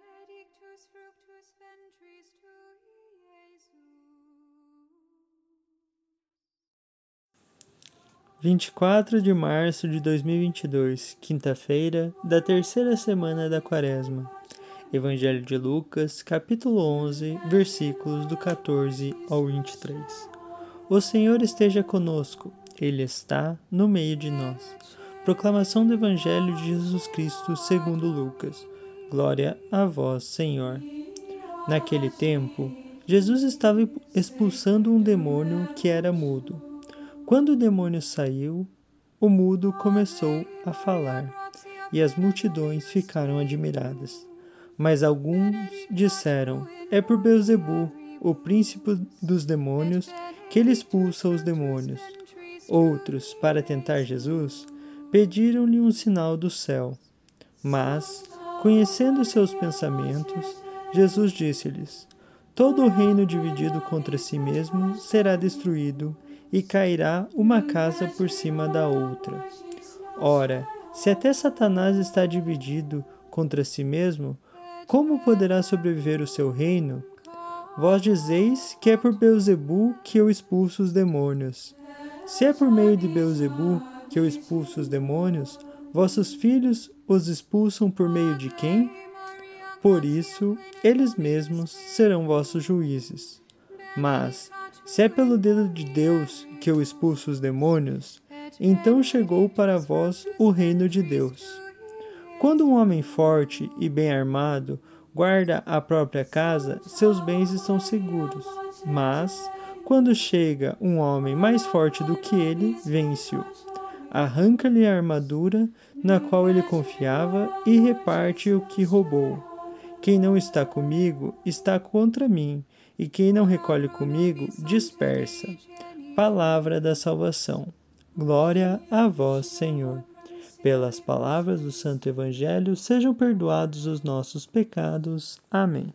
benedictus fructus ventris tui, Jesus. 24 de março de 2022, quinta-feira da terceira semana da Quaresma. Evangelho de Lucas, capítulo 11, versículos do 14 ao 23. O Senhor esteja conosco, Ele está no meio de nós. Proclamação do Evangelho de Jesus Cristo segundo Lucas. Glória a vós, Senhor. Naquele tempo, Jesus estava expulsando um demônio que era mudo quando o demônio saiu, o mudo começou a falar, e as multidões ficaram admiradas. Mas alguns disseram: É por Beuzebu, o príncipe dos demônios, que ele expulsa os demônios. Outros, para tentar Jesus, pediram-lhe um sinal do céu. Mas, conhecendo seus pensamentos, Jesus disse-lhes: Todo reino dividido contra si mesmo será destruído e cairá uma casa por cima da outra. Ora, se até Satanás está dividido contra si mesmo, como poderá sobreviver o seu reino? Vós dizeis que é por Beuzebu que eu expulso os demônios. Se é por meio de Beuzebu que eu expulso os demônios, vossos filhos os expulsam por meio de quem? Por isso, eles mesmos serão vossos juízes. Mas, se é pelo dedo de Deus que eu expulso os demônios, então chegou para vós o reino de Deus. Quando um homem forte e bem armado guarda a própria casa, seus bens estão seguros. Mas, quando chega um homem mais forte do que ele, vence-o. Arranca-lhe a armadura na qual ele confiava e reparte o que roubou. Quem não está comigo está contra mim, e quem não recolhe comigo dispersa. Palavra da salvação. Glória a vós, Senhor. Pelas palavras do Santo Evangelho, sejam perdoados os nossos pecados. Amém.